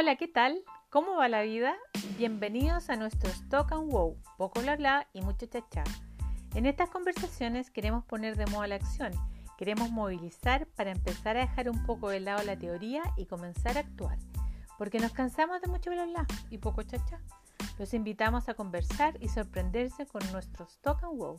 Hola, ¿qué tal? ¿Cómo va la vida? Bienvenidos a nuestro Stock and Wow, poco bla bla y mucho chachá. En estas conversaciones queremos poner de moda la acción, queremos movilizar para empezar a dejar un poco de lado la teoría y comenzar a actuar, porque nos cansamos de mucho bla bla y poco chachá. Los invitamos a conversar y sorprenderse con nuestro Stock and Wow.